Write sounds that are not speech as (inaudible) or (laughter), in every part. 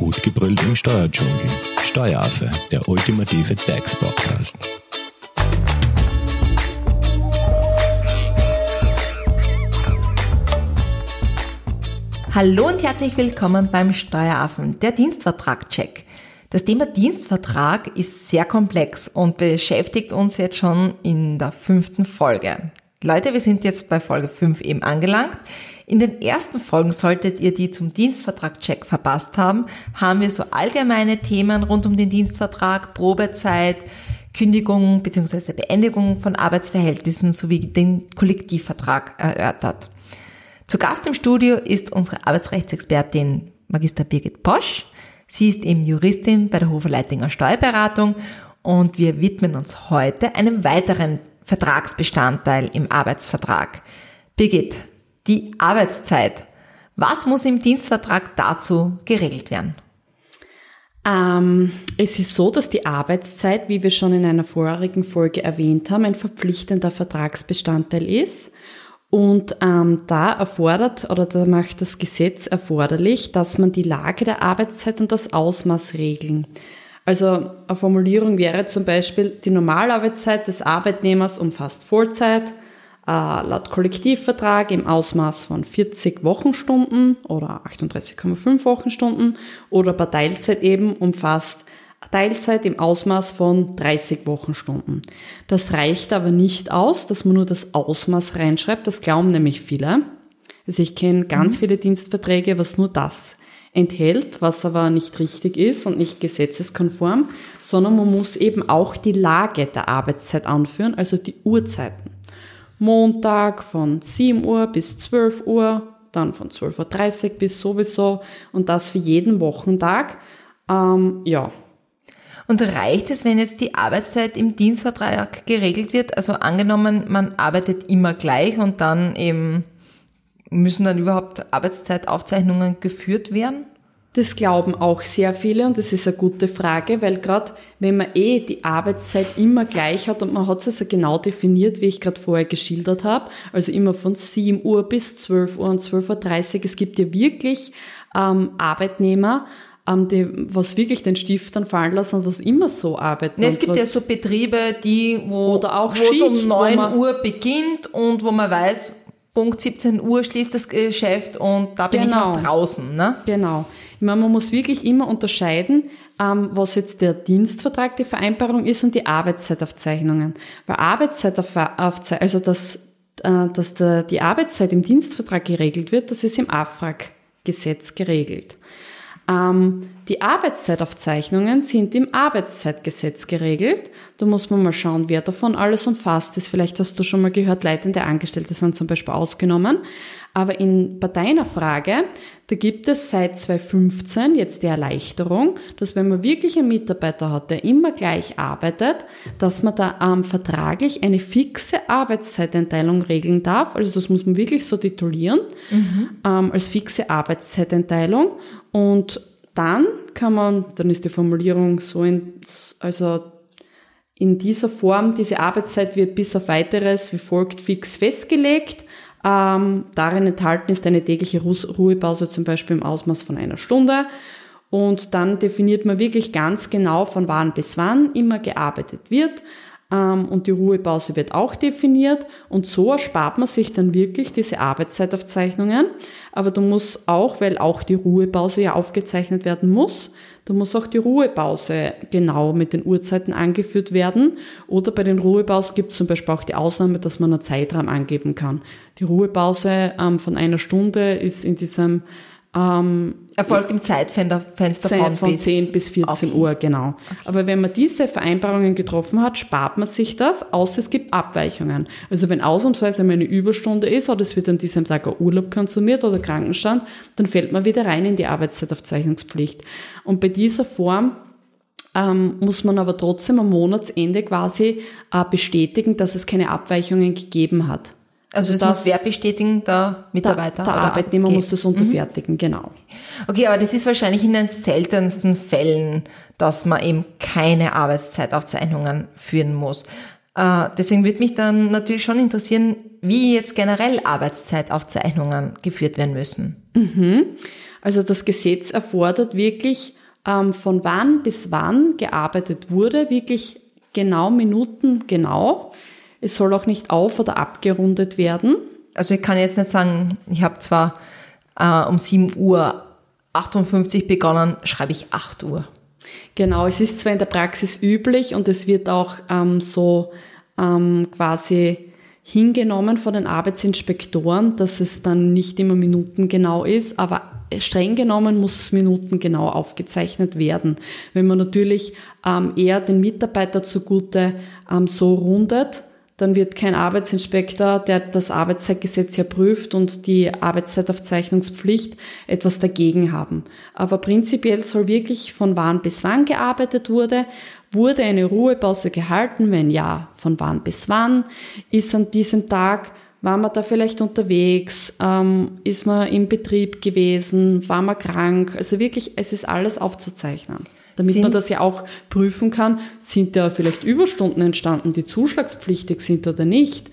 Gut gebrüllt im Steuerdschungel. Steueraffe, der ultimative DAX-Podcast. Hallo und herzlich willkommen beim Steueraffen, der Dienstvertrag-Check. Das Thema Dienstvertrag ist sehr komplex und beschäftigt uns jetzt schon in der fünften Folge. Leute, wir sind jetzt bei Folge 5 eben angelangt. In den ersten Folgen solltet ihr die zum Dienstvertrag-Check verpasst haben, haben wir so allgemeine Themen rund um den Dienstvertrag, Probezeit, Kündigung bzw. Beendigung von Arbeitsverhältnissen sowie den Kollektivvertrag erörtert. Zu Gast im Studio ist unsere Arbeitsrechtsexpertin Magister Birgit Posch. Sie ist eben Juristin bei der Hofer Leitinger Steuerberatung und wir widmen uns heute einem weiteren Vertragsbestandteil im Arbeitsvertrag. Birgit, die Arbeitszeit. Was muss im Dienstvertrag dazu geregelt werden? Ähm, es ist so, dass die Arbeitszeit, wie wir schon in einer vorherigen Folge erwähnt haben, ein verpflichtender Vertragsbestandteil ist. Und ähm, da erfordert oder da macht das Gesetz erforderlich, dass man die Lage der Arbeitszeit und das Ausmaß regeln. Also eine Formulierung wäre zum Beispiel, die Normalarbeitszeit des Arbeitnehmers umfasst Vollzeit, laut Kollektivvertrag im Ausmaß von 40 Wochenstunden oder 38,5 Wochenstunden oder bei Teilzeit eben umfasst Teilzeit im Ausmaß von 30 Wochenstunden. Das reicht aber nicht aus, dass man nur das Ausmaß reinschreibt. Das glauben nämlich viele. Also ich kenne ganz mhm. viele Dienstverträge, was nur das enthält, was aber nicht richtig ist und nicht gesetzeskonform, sondern man muss eben auch die Lage der Arbeitszeit anführen, also die Uhrzeiten. Montag von 7 Uhr bis 12 Uhr, dann von 12.30 Uhr bis sowieso und das für jeden Wochentag. Ähm, ja. Und reicht es, wenn jetzt die Arbeitszeit im Dienstvertrag geregelt wird? Also angenommen, man arbeitet immer gleich und dann eben müssen dann überhaupt Arbeitszeitaufzeichnungen geführt werden? Das glauben auch sehr viele und das ist eine gute Frage, weil gerade wenn man eh die Arbeitszeit immer gleich hat und man hat es also genau definiert, wie ich gerade vorher geschildert habe, also immer von 7 Uhr bis 12 Uhr und 12.30 Uhr, es gibt ja wirklich ähm, Arbeitnehmer, ähm, die was wirklich den Stift dann fallen lassen und was immer so arbeiten. Nee, es gibt ja so Betriebe, die, wo, Oder auch wo Schicht, es um 9 wo man- Uhr beginnt und wo man weiß, Punkt 17 Uhr schließt das Geschäft und da bin Genau. ich auch draußen. Ne? Genau. Ich meine, man muss wirklich immer unterscheiden, ähm, was jetzt der Dienstvertrag, die Vereinbarung ist und die Arbeitszeitaufzeichnungen. Weil Arbeitszeitaufzeichnung, also dass, äh, dass die Arbeitszeit im Dienstvertrag geregelt wird, das ist im AFRAG-Gesetz geregelt. Ähm, die Arbeitszeitaufzeichnungen sind im Arbeitszeitgesetz geregelt. Da muss man mal schauen, wer davon alles umfasst ist. Vielleicht hast du schon mal gehört, leitende Angestellte sind zum Beispiel ausgenommen. Aber in, bei deiner Frage, da gibt es seit 2015 jetzt die Erleichterung, dass wenn man wirklich einen Mitarbeiter hat, der immer gleich arbeitet, dass man da ähm, vertraglich eine fixe Arbeitszeiteinteilung regeln darf. Also das muss man wirklich so titulieren ähm, als fixe Arbeitszeiteinteilung. Und dann kann man, dann ist die Formulierung so in, also in dieser Form, diese Arbeitszeit wird bis auf weiteres wie folgt fix festgelegt. Ähm, darin enthalten ist eine tägliche Ru- Ruhepause zum Beispiel im Ausmaß von einer Stunde. Und dann definiert man wirklich ganz genau, von wann bis wann immer gearbeitet wird. Ähm, und die Ruhepause wird auch definiert. Und so erspart man sich dann wirklich diese Arbeitszeitaufzeichnungen. Aber du musst auch, weil auch die Ruhepause ja aufgezeichnet werden muss, da muss auch die Ruhepause genau mit den Uhrzeiten angeführt werden. Oder bei den Ruhepausen gibt es zum Beispiel auch die Ausnahme, dass man einen Zeitraum angeben kann. Die Ruhepause ähm, von einer Stunde ist in diesem ähm, Erfolgt im Zeitfenster Fenster von, von bis 10 bis 14 Okay. Uhr, genau. Aber wenn man diese Vereinbarungen getroffen hat, spart man sich das, außer es gibt Abweichungen. Also wenn ausnahmsweise mal eine Überstunde ist oder es wird an diesem Tag ein Urlaub konsumiert oder Krankenstand, dann fällt man wieder rein in die Arbeitszeitaufzeichnungspflicht. Und bei dieser Form ähm, muss man aber trotzdem am Monatsende quasi äh, bestätigen, dass es keine Abweichungen gegeben hat. Also das, das- muss wer bestätigen? Der Mitarbeiter? Der oder Arbeitnehmer okay. muss das unterfertigen, genau. Okay, aber das ist wahrscheinlich in den seltensten Fällen, dass man eben keine Arbeitszeitaufzeichnungen führen muss. Äh, deswegen würde mich dann natürlich schon interessieren, wie jetzt generell Arbeitszeitaufzeichnungen geführt werden müssen. Mhm. Also das Gesetz erfordert wirklich, ähm, von wann bis wann gearbeitet wurde, wirklich genau Minuten genau. Es soll auch nicht auf- oder abgerundet werden. Also ich kann jetzt nicht sagen, ich habe zwar äh, um 7 Uhr 58 begonnen, schreibe ich 8 Uhr. Genau, es ist zwar in der Praxis üblich und es wird auch ähm, so ähm, quasi hingenommen von den Arbeitsinspektoren, dass es dann nicht immer minutengenau ist, aber streng genommen muss es minutengenau aufgezeichnet werden. Wenn man natürlich ähm, eher den Mitarbeiter zugute ähm, so rundet, dann wird kein Arbeitsinspektor, der das Arbeitszeitgesetz ja prüft und die Arbeitszeitaufzeichnungspflicht etwas dagegen haben. Aber prinzipiell soll wirklich von wann bis wann gearbeitet wurde. Wurde eine Ruhepause gehalten? Wenn ja, von wann bis wann? Ist an diesem Tag war man da vielleicht unterwegs? Ähm, ist man im Betrieb gewesen? War man krank? Also wirklich, es ist alles aufzuzeichnen damit sind, man das ja auch prüfen kann, sind da vielleicht Überstunden entstanden, die zuschlagspflichtig sind oder nicht.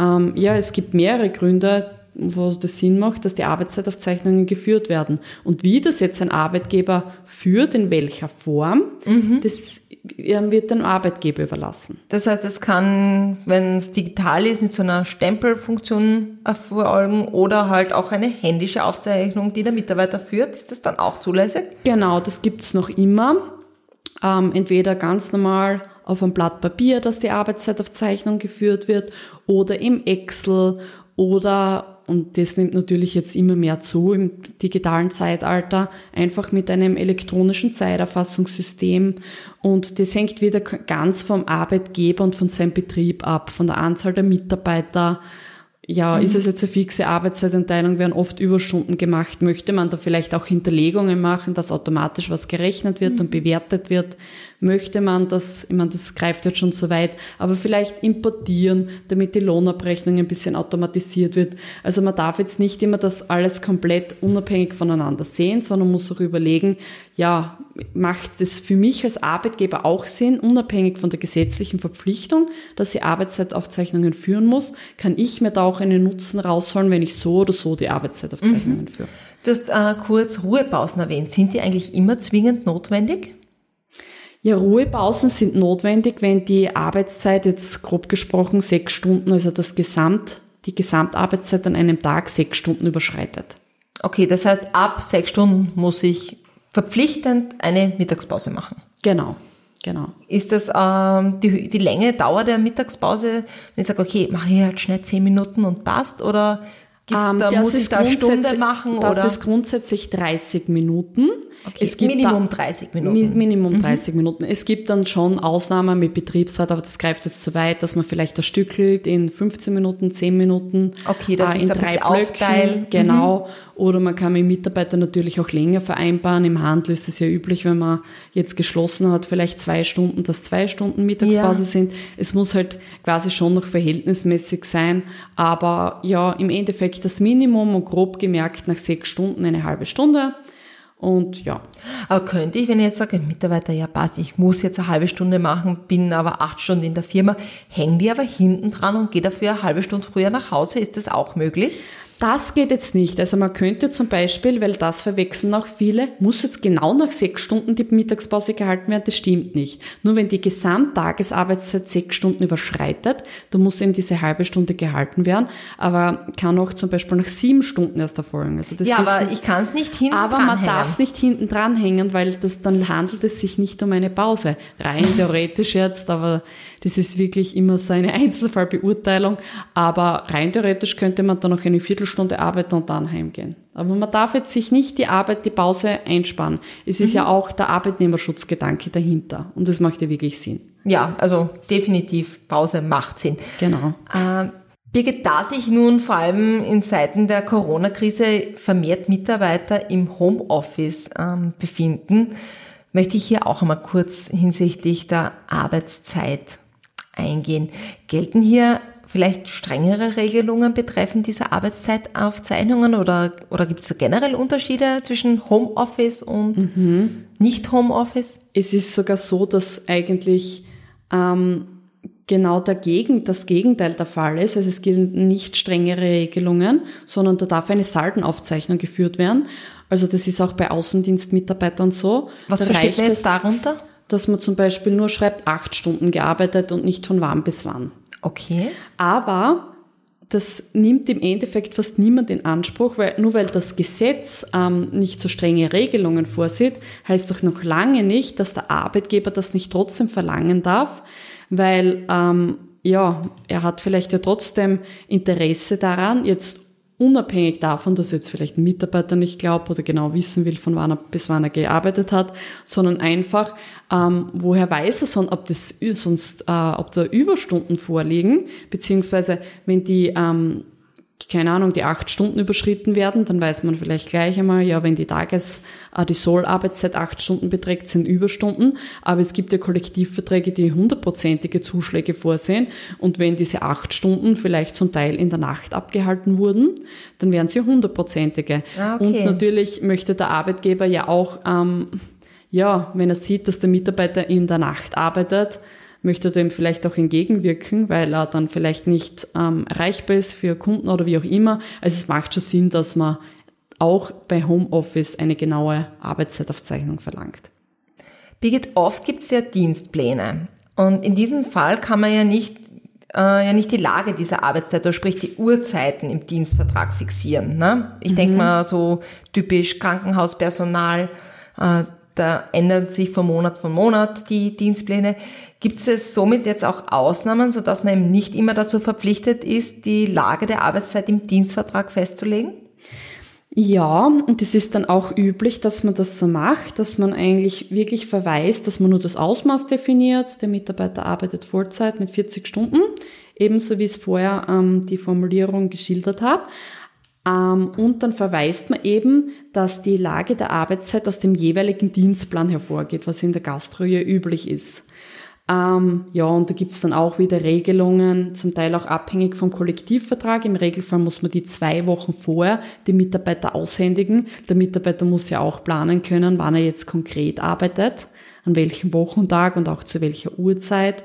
Ähm, ja, es gibt mehrere Gründe, wo das Sinn macht, dass die Arbeitszeitaufzeichnungen geführt werden. Und wie das jetzt ein Arbeitgeber führt, in welcher Form, mhm. das wird dem Arbeitgeber überlassen. Das heißt, es kann, wenn es digital ist, mit so einer Stempelfunktion erfolgen oder halt auch eine händische Aufzeichnung, die der Mitarbeiter führt. Ist das dann auch zulässig? Genau, das gibt's noch immer. Ähm, entweder ganz normal auf einem Blatt Papier, dass die Arbeitszeitaufzeichnung geführt wird, oder im Excel oder und das nimmt natürlich jetzt immer mehr zu im digitalen Zeitalter, einfach mit einem elektronischen Zeiterfassungssystem. Und das hängt wieder ganz vom Arbeitgeber und von seinem Betrieb ab, von der Anzahl der Mitarbeiter, ja, mhm. ist es jetzt eine fixe Arbeitszeitenteilung, werden oft Überstunden gemacht. Möchte man da vielleicht auch Hinterlegungen machen, dass automatisch was gerechnet wird mhm. und bewertet wird? Möchte man das, ich meine, das greift jetzt schon so weit, aber vielleicht importieren, damit die Lohnabrechnung ein bisschen automatisiert wird. Also man darf jetzt nicht immer das alles komplett unabhängig voneinander sehen, sondern muss auch überlegen, ja, macht es für mich als Arbeitgeber auch Sinn, unabhängig von der gesetzlichen Verpflichtung, dass sie Arbeitszeitaufzeichnungen führen muss, kann ich mir da auch einen Nutzen rausholen, wenn ich so oder so die Arbeitszeitaufzeichnungen mhm. führe. Du hast äh, kurz Ruhepausen erwähnt. Sind die eigentlich immer zwingend notwendig? Ja, Ruhepausen sind notwendig, wenn die Arbeitszeit jetzt grob gesprochen sechs Stunden, also das Gesamt, die Gesamtarbeitszeit an einem Tag sechs Stunden überschreitet. Okay, das heißt, ab sechs Stunden muss ich verpflichtend eine Mittagspause machen. Genau, genau. Ist das ähm, die, die Länge, Dauer der Mittagspause, wenn ich sage, okay, mache ich halt schnell zehn Minuten und passt oder gibt's ähm, da, muss ich da eine Stunde machen? Das oder? ist grundsätzlich 30 Minuten. Okay, es gibt Minimum 30 Minuten. Minimum mhm. 30 Minuten. Es gibt dann schon Ausnahmen mit Betriebsrat, aber das greift jetzt zu weit, dass man vielleicht das stückelt in 15 Minuten, 10 Minuten. Okay, das äh, ist in drei Blöcken. Genau. Mhm. Oder man kann mit Mitarbeitern natürlich auch länger vereinbaren. Im Handel ist es ja üblich, wenn man jetzt geschlossen hat, vielleicht zwei Stunden, dass zwei Stunden Mittagspause ja. sind. Es muss halt quasi schon noch verhältnismäßig sein. Aber ja, im Endeffekt das Minimum und grob gemerkt nach sechs Stunden eine halbe Stunde. Und ja. Aber könnte ich, wenn ich jetzt sage, Mitarbeiter, ja passt, ich muss jetzt eine halbe Stunde machen, bin aber acht Stunden in der Firma, hängen die aber hinten dran und gehe dafür eine halbe Stunde früher nach Hause? Ist das auch möglich? Das geht jetzt nicht. Also man könnte zum Beispiel, weil das verwechseln auch viele, muss jetzt genau nach sechs Stunden die Mittagspause gehalten werden. Das stimmt nicht. Nur wenn die Gesamttagesarbeitszeit sechs Stunden überschreitet, dann muss eben diese halbe Stunde gehalten werden. Aber kann auch zum Beispiel nach sieben Stunden erst erfolgen. Also das ja, aber ich kann es nicht hinten Aber man darf es nicht hinten dranhängen, weil das, dann handelt es sich nicht um eine Pause. Rein (laughs) theoretisch jetzt, aber das ist wirklich immer so eine Einzelfallbeurteilung. Aber rein theoretisch könnte man dann noch eine Viertelstunde arbeiten und dann heimgehen. Aber man darf jetzt sich nicht die Arbeit, die Pause einsparen. Es ist mhm. ja auch der Arbeitnehmerschutzgedanke dahinter. Und das macht ja wirklich Sinn. Ja, also definitiv Pause macht Sinn. Genau. Äh, Birgit, da sich nun vor allem in Zeiten der Corona-Krise vermehrt Mitarbeiter im Homeoffice ähm, befinden, möchte ich hier auch einmal kurz hinsichtlich der Arbeitszeit eingehen. Gelten hier vielleicht strengere Regelungen betreffend dieser Arbeitszeitaufzeichnungen oder, oder gibt es generell Unterschiede zwischen Homeoffice und mhm. nicht Homeoffice? Es ist sogar so, dass eigentlich ähm, genau dagegen das Gegenteil der Fall ist. Also es gelten nicht strengere Regelungen, sondern da darf eine Saldenaufzeichnung geführt werden. Also das ist auch bei Außendienstmitarbeitern so. Was da versteht man jetzt darunter? Dass man zum Beispiel nur schreibt, acht Stunden gearbeitet und nicht von wann bis wann. Okay. Aber das nimmt im Endeffekt fast niemand in Anspruch, weil nur weil das Gesetz ähm, nicht so strenge Regelungen vorsieht, heißt doch noch lange nicht, dass der Arbeitgeber das nicht trotzdem verlangen darf, weil ähm, ja, er hat vielleicht ja trotzdem Interesse daran, jetzt unabhängig davon, dass jetzt vielleicht ein Mitarbeiter nicht glaubt oder genau wissen will, von wann er bis wann er gearbeitet hat, sondern einfach, ähm, woher weiß er sonst, ob das sonst, äh, ob da Überstunden vorliegen, beziehungsweise wenn die ähm, keine Ahnung, die acht Stunden überschritten werden, dann weiß man vielleicht gleich einmal, ja, wenn die Tages-, äh, die Sollarbeitszeit acht Stunden beträgt, sind Überstunden. Aber es gibt ja Kollektivverträge, die hundertprozentige Zuschläge vorsehen. Und wenn diese acht Stunden vielleicht zum Teil in der Nacht abgehalten wurden, dann wären sie hundertprozentige. Ah, okay. Und natürlich möchte der Arbeitgeber ja auch, ähm, ja, wenn er sieht, dass der Mitarbeiter in der Nacht arbeitet, möchte dem vielleicht auch entgegenwirken, weil er dann vielleicht nicht ähm, erreichbar ist für Kunden oder wie auch immer. Also es macht schon Sinn, dass man auch bei Homeoffice eine genaue Arbeitszeitaufzeichnung verlangt. Birgit, oft gibt es ja Dienstpläne. Und in diesem Fall kann man ja nicht, äh, ja nicht die Lage dieser Arbeitszeit, also sprich die Uhrzeiten im Dienstvertrag fixieren. Ne? Ich mhm. denke mal so typisch Krankenhauspersonal, äh, da ändern sich von Monat von Monat die Dienstpläne. Gibt es somit jetzt auch Ausnahmen, sodass man eben nicht immer dazu verpflichtet ist, die Lage der Arbeitszeit im Dienstvertrag festzulegen? Ja, und es ist dann auch üblich, dass man das so macht, dass man eigentlich wirklich verweist, dass man nur das Ausmaß definiert. Der Mitarbeiter arbeitet Vollzeit mit 40 Stunden, ebenso wie es vorher ähm, die Formulierung geschildert habe. Ähm, und dann verweist man eben, dass die Lage der Arbeitszeit aus dem jeweiligen Dienstplan hervorgeht, was in der Gastro ja üblich ist. Ähm, ja, und da gibt's dann auch wieder Regelungen, zum Teil auch abhängig vom Kollektivvertrag. Im Regelfall muss man die zwei Wochen vorher die Mitarbeiter aushändigen. Der Mitarbeiter muss ja auch planen können, wann er jetzt konkret arbeitet, an welchem Wochentag und auch zu welcher Uhrzeit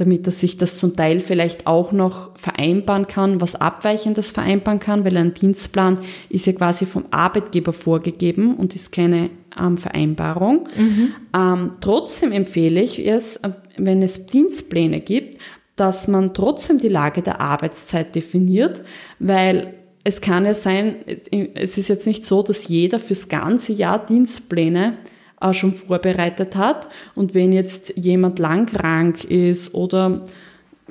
damit er sich das zum Teil vielleicht auch noch vereinbaren kann, was Abweichendes vereinbaren kann, weil ein Dienstplan ist ja quasi vom Arbeitgeber vorgegeben und ist keine ähm, Vereinbarung. Mhm. Ähm, trotzdem empfehle ich es, wenn es Dienstpläne gibt, dass man trotzdem die Lage der Arbeitszeit definiert, weil es kann ja sein, es ist jetzt nicht so, dass jeder fürs ganze Jahr Dienstpläne auch schon vorbereitet hat. Und wenn jetzt jemand lang krank ist oder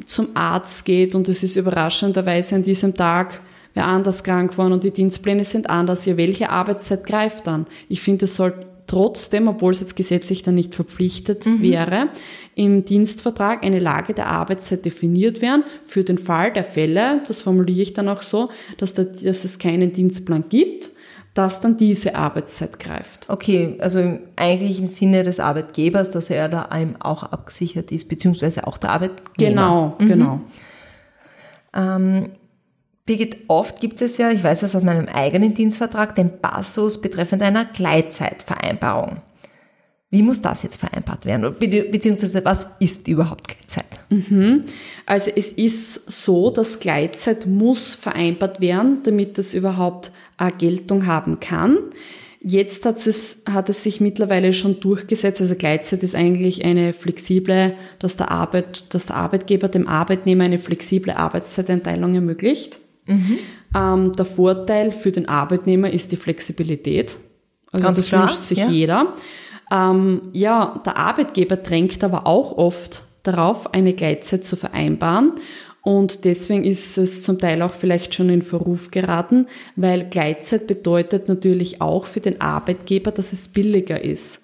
zum Arzt geht und es ist überraschenderweise an diesem Tag wer anders krank war und die Dienstpläne sind anders, ja, welche Arbeitszeit greift dann? Ich finde, es soll trotzdem, obwohl es jetzt gesetzlich dann nicht verpflichtet mhm. wäre, im Dienstvertrag eine Lage der Arbeitszeit definiert werden für den Fall der Fälle, das formuliere ich dann auch so, dass, da, dass es keinen Dienstplan gibt dass dann diese Arbeitszeit greift. Okay, also eigentlich im Sinne des Arbeitgebers, dass er da einem auch abgesichert ist, beziehungsweise auch der Arbeitnehmer. Genau, mhm. genau. Ähm, Birgit, oft gibt es ja, ich weiß das aus meinem eigenen Dienstvertrag, den Passus betreffend einer Gleitzeitvereinbarung. Wie muss das jetzt vereinbart werden? Be beziehungsweise was ist überhaupt Gleitzeit? Mhm. Also es ist so, dass Gleitzeit muss vereinbart werden, damit das überhaupt eine Geltung haben kann. Jetzt hat es, hat es sich mittlerweile schon durchgesetzt. Also Gleitzeit ist eigentlich eine flexible, dass der, Arbeit, dass der Arbeitgeber dem Arbeitnehmer eine flexible Arbeitszeiteinteilung ermöglicht. Mhm. Ähm, der Vorteil für den Arbeitnehmer ist die Flexibilität. Also Ganz das klar, wünscht sich ja. jeder. Ähm, ja, der Arbeitgeber drängt aber auch oft darauf, eine Gleitzeit zu vereinbaren. Und deswegen ist es zum Teil auch vielleicht schon in Verruf geraten, weil Gleitzeit bedeutet natürlich auch für den Arbeitgeber, dass es billiger ist.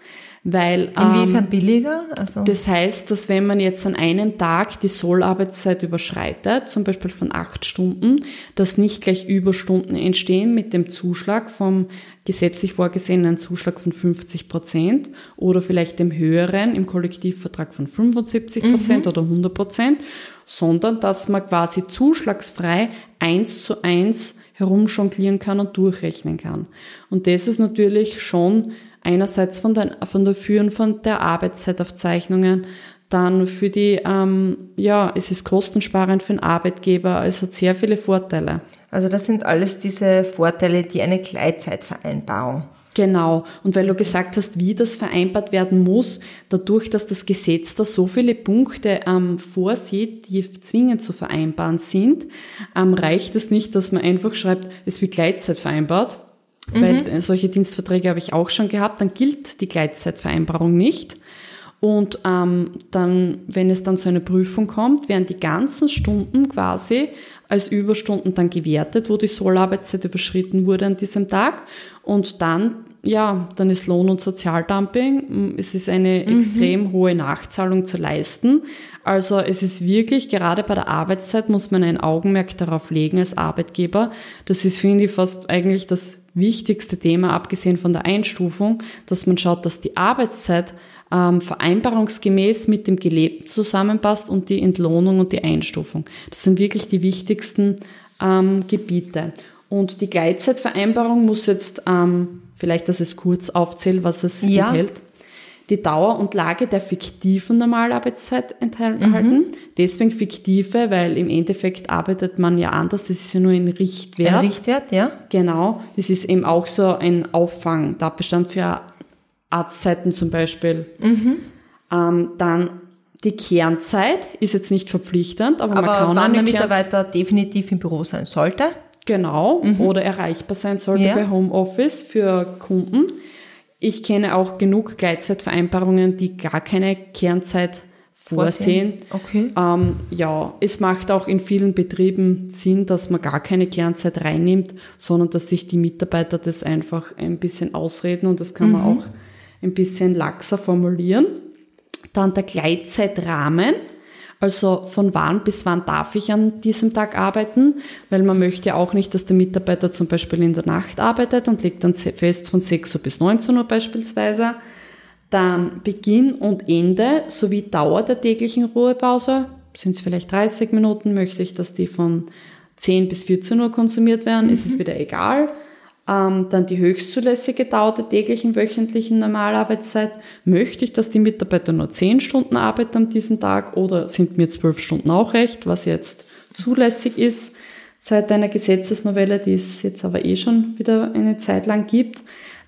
Weil, Inwiefern ähm, billiger? Also das heißt, dass wenn man jetzt an einem Tag die Sollarbeitszeit überschreitet, zum Beispiel von acht Stunden, dass nicht gleich Überstunden entstehen mit dem Zuschlag vom gesetzlich vorgesehenen Zuschlag von 50 Prozent oder vielleicht dem höheren im Kollektivvertrag von 75 Prozent mhm. oder 100 Prozent, sondern dass man quasi zuschlagsfrei eins zu eins herumjonglieren kann und durchrechnen kann. Und das ist natürlich schon einerseits von, den, von der Führen von der Arbeitszeitaufzeichnungen Dann für die, ähm, ja, es ist kostensparend für den Arbeitgeber, es hat sehr viele Vorteile. Also das sind alles diese Vorteile, die eine Gleitzeitvereinbarung Genau. Und weil du gesagt hast, wie das vereinbart werden muss, dadurch, dass das Gesetz da so viele Punkte ähm, vorsieht, die zwingend zu vereinbaren sind, ähm, reicht es nicht, dass man einfach schreibt, es wird Gleitzeit vereinbart. Mhm. Weil äh, solche Dienstverträge habe ich auch schon gehabt, dann gilt die Gleitzeitvereinbarung nicht. Und ähm, dann, wenn es dann zu einer Prüfung kommt, werden die ganzen Stunden quasi als Überstunden dann gewertet, wo die Sollarbeitszeit überschritten wurde an diesem Tag. Und dann, ja, dann ist Lohn- und Sozialdumping. Es ist eine mhm. extrem hohe Nachzahlung zu leisten. Also es ist wirklich, gerade bei der Arbeitszeit muss man ein Augenmerk darauf legen als Arbeitgeber. Das ist, finde ich, fast eigentlich das wichtigste Thema, abgesehen von der Einstufung, dass man schaut, dass die Arbeitszeit ähm, vereinbarungsgemäß mit dem Gelebten zusammenpasst und die Entlohnung und die Einstufung. Das sind wirklich die wichtigsten ähm, Gebiete. Und die Gleitzeitvereinbarung muss jetzt, ähm, vielleicht, dass es kurz aufzählt, was es ja. enthält die Dauer und Lage der fiktiven Normalarbeitszeit enthalten. Mhm. Deswegen fiktive, weil im Endeffekt arbeitet man ja anders. Das ist ja nur ein Richtwert. Ein Richtwert, ja. Genau. Das ist eben auch so ein Auffang, Tatbestand für Arztzeiten zum Beispiel. Mhm. Ähm, dann die Kernzeit ist jetzt nicht verpflichtend, aber, aber man kann wann der Mitarbeiter definitiv im Büro sein sollte. Genau, mhm. oder erreichbar sein sollte ja. bei Homeoffice für Kunden. Ich kenne auch genug Gleitzeitvereinbarungen, die gar keine Kernzeit vorsehen. Okay. Ähm, ja, es macht auch in vielen Betrieben Sinn, dass man gar keine Kernzeit reinnimmt, sondern dass sich die Mitarbeiter das einfach ein bisschen ausreden und das kann mhm. man auch ein bisschen laxer formulieren. Dann der Gleitzeitrahmen. Also von wann bis wann darf ich an diesem Tag arbeiten? Weil man möchte auch nicht, dass der Mitarbeiter zum Beispiel in der Nacht arbeitet und legt dann fest von 6 Uhr bis 19 Uhr beispielsweise. Dann Beginn und Ende sowie Dauer der täglichen Ruhepause. Sind es vielleicht 30 Minuten? Möchte ich, dass die von 10 bis 14 Uhr konsumiert werden? Mhm. Ist es wieder egal? Ähm, dann die höchstzulässige Dauer der täglichen wöchentlichen Normalarbeitszeit. Möchte ich, dass die Mitarbeiter nur 10 Stunden arbeiten an diesem Tag oder sind mir 12 Stunden auch recht, was jetzt zulässig ist seit einer Gesetzesnovelle, die es jetzt aber eh schon wieder eine Zeit lang gibt.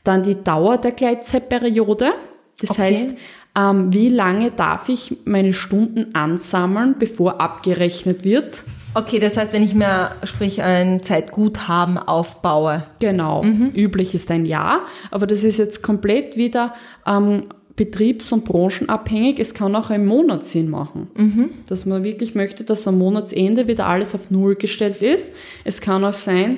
Dann die Dauer der Gleitzeitperiode. Das okay. heißt, ähm, wie lange darf ich meine Stunden ansammeln, bevor abgerechnet wird? Okay, das heißt, wenn ich mir, sprich, ein Zeitguthaben aufbaue. Genau. Mhm. Üblich ist ein Jahr, aber das ist jetzt komplett wieder ähm, betriebs- und branchenabhängig. Es kann auch ein Monat Sinn machen. Mhm. Dass man wirklich möchte, dass am Monatsende wieder alles auf Null gestellt ist. Es kann auch sein,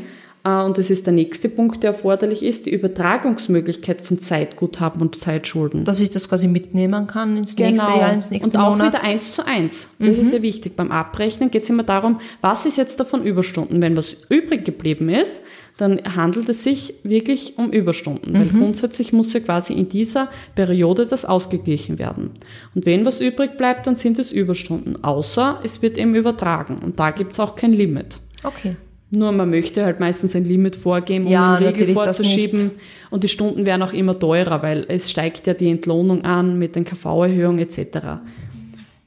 und das ist der nächste Punkt, der erforderlich ist, die Übertragungsmöglichkeit von Zeitguthaben und Zeitschulden. Dass ich das quasi mitnehmen kann ins genau. nächste Jahr, ins nächste Und auch Monat. wieder eins zu eins. Das mhm. ist ja wichtig. Beim Abrechnen geht es immer darum, was ist jetzt davon Überstunden? Wenn was übrig geblieben ist, dann handelt es sich wirklich um Überstunden, weil mhm. grundsätzlich muss ja quasi in dieser Periode das ausgeglichen werden. Und wenn was übrig bleibt, dann sind es Überstunden, außer es wird eben übertragen und da gibt es auch kein Limit. Okay. Nur man möchte halt meistens ein Limit vorgeben, um ja, einen Regel vorzuschieben. Und die Stunden werden auch immer teurer, weil es steigt ja die Entlohnung an mit den KV-Erhöhungen etc.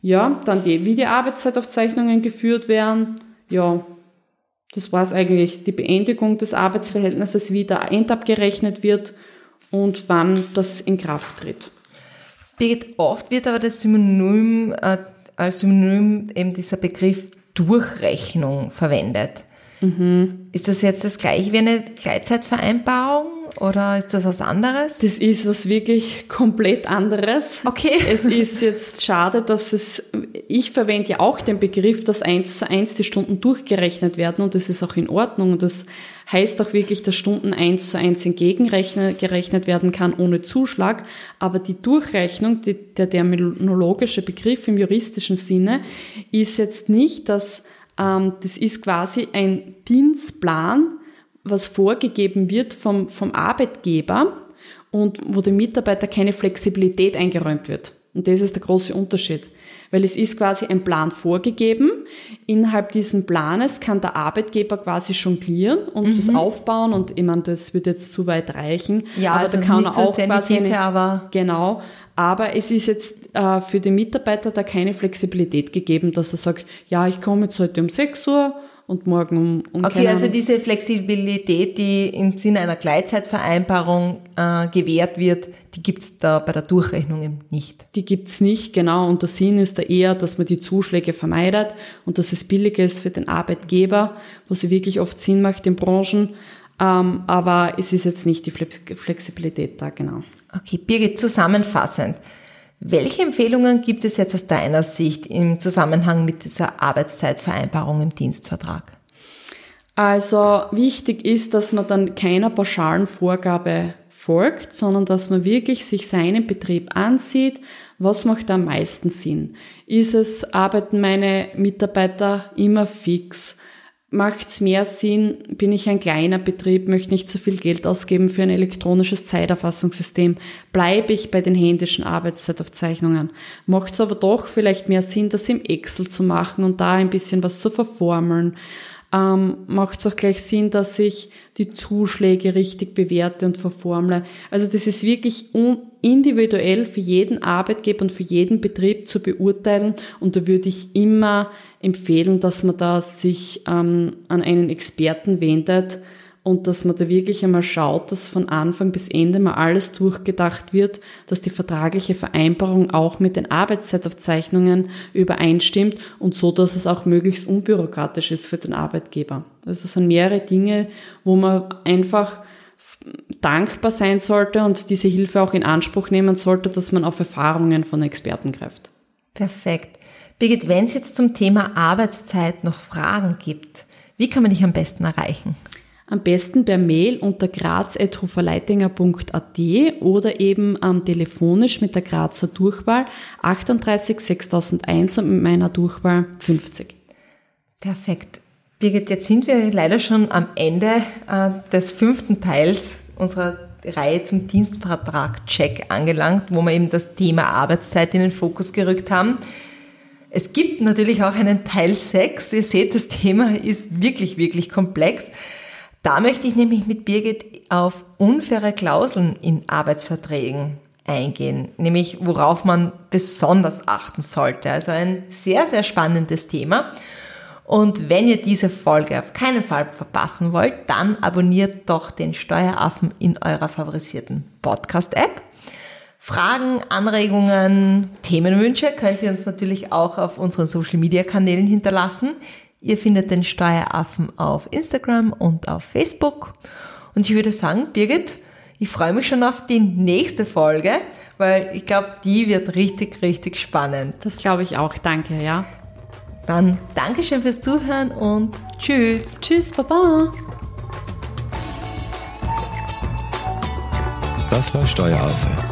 Ja, dann die, wie die Arbeitszeitaufzeichnungen geführt werden. Ja, das war es eigentlich. Die Beendigung des Arbeitsverhältnisses, wie der Endabgerechnet wird und wann das in Kraft tritt. Birgit, oft wird aber das Synonym, äh, als Synonym eben dieser Begriff Durchrechnung verwendet. Mhm. Ist das jetzt das gleiche wie eine Gleitzeitvereinbarung oder ist das was anderes? Das ist was wirklich komplett anderes. Okay. (laughs) Es ist jetzt schade, dass es, ich verwende ja auch den Begriff, dass eins zu eins die Stunden durchgerechnet werden und das ist auch in Ordnung und das heißt auch wirklich, dass Stunden eins zu eins entgegengerechnet werden kann ohne Zuschlag, aber die Durchrechnung, die, der terminologische Begriff im juristischen Sinne ist jetzt nicht, dass das ist quasi ein Dienstplan, was vorgegeben wird vom, vom Arbeitgeber und wo dem Mitarbeiter keine Flexibilität eingeräumt wird. Und das ist der große Unterschied. Weil es ist quasi ein Plan vorgegeben. Innerhalb dieses Planes kann der Arbeitgeber quasi jonglieren und mhm. das aufbauen. Und ich meine, das wird jetzt zu weit reichen. Ja, aber also da kann er auch so quasi eine, aber genau. Aber es ist jetzt äh, für den Mitarbeiter da keine Flexibilität gegeben, dass er sagt, ja, ich komme jetzt heute um 6 Uhr und morgen um, um Okay, also diese Flexibilität, die im Sinne einer Gleitzeitvereinbarung äh, gewährt wird, die gibt's da bei der Durchrechnung eben nicht. Die gibt's nicht, genau. Und der Sinn ist da eher, dass man die Zuschläge vermeidet und dass es billiger ist für den Arbeitgeber, was wirklich oft Sinn macht in Branchen. Ähm, aber es ist jetzt nicht die Flexibilität da, genau. Okay, Birgit, zusammenfassend. Welche Empfehlungen gibt es jetzt aus deiner Sicht im Zusammenhang mit dieser Arbeitszeitvereinbarung im Dienstvertrag? Also wichtig ist, dass man dann keiner pauschalen Vorgabe folgt, sondern dass man wirklich sich seinen Betrieb ansieht, was macht am meisten Sinn. Ist es, arbeiten meine Mitarbeiter immer fix? Macht es mehr Sinn, bin ich ein kleiner Betrieb, möchte nicht so viel Geld ausgeben für ein elektronisches Zeiterfassungssystem, bleibe ich bei den händischen Arbeitszeitaufzeichnungen. Macht es aber doch vielleicht mehr Sinn, das im Excel zu machen und da ein bisschen was zu verformeln ähm, macht es auch gleich Sinn, dass ich die Zuschläge richtig bewerte und verformle. Also das ist wirklich individuell für jeden Arbeitgeber und für jeden Betrieb zu beurteilen und da würde ich immer empfehlen, dass man da sich ähm, an einen Experten wendet, und dass man da wirklich einmal schaut, dass von Anfang bis Ende mal alles durchgedacht wird, dass die vertragliche Vereinbarung auch mit den Arbeitszeitaufzeichnungen übereinstimmt und so, dass es auch möglichst unbürokratisch ist für den Arbeitgeber. Also es sind mehrere Dinge, wo man einfach dankbar sein sollte und diese Hilfe auch in Anspruch nehmen sollte, dass man auf Erfahrungen von Experten greift. Perfekt. Birgit, wenn es jetzt zum Thema Arbeitszeit noch Fragen gibt, wie kann man dich am besten erreichen? Am besten per Mail unter graz.hoferleitinger.at oder ähm, telefonisch mit der Grazer Durchwahl 38 6001 und mit meiner Durchwahl 50. Perfekt. Birgit, jetzt sind wir leider schon am Ende äh, des fünften Teils unserer Reihe zum Dienstvertrag-Check angelangt, wo wir eben das Thema Arbeitszeit in den Fokus gerückt haben. Es gibt natürlich auch einen Teil 6. Ihr seht, das Thema ist wirklich, wirklich komplex. Da möchte ich nämlich mit Birgit auf unfaire Klauseln in Arbeitsverträgen eingehen, nämlich worauf man besonders achten sollte. Also ein sehr, sehr spannendes Thema. Und wenn ihr diese Folge auf keinen Fall verpassen wollt, dann abonniert doch den Steueraffen in eurer favorisierten Podcast-App. Fragen, Anregungen, Themenwünsche könnt ihr uns natürlich auch auf unseren Social-Media-Kanälen hinterlassen. Ihr findet den Steueraffen auf Instagram und auf Facebook. Und ich würde sagen, Birgit, ich freue mich schon auf die nächste Folge, weil ich glaube, die wird richtig, richtig spannend. Das glaube ich auch. Danke, ja. Dann Dankeschön fürs Zuhören und tschüss. Tschüss, Baba. Das war Steueraffe.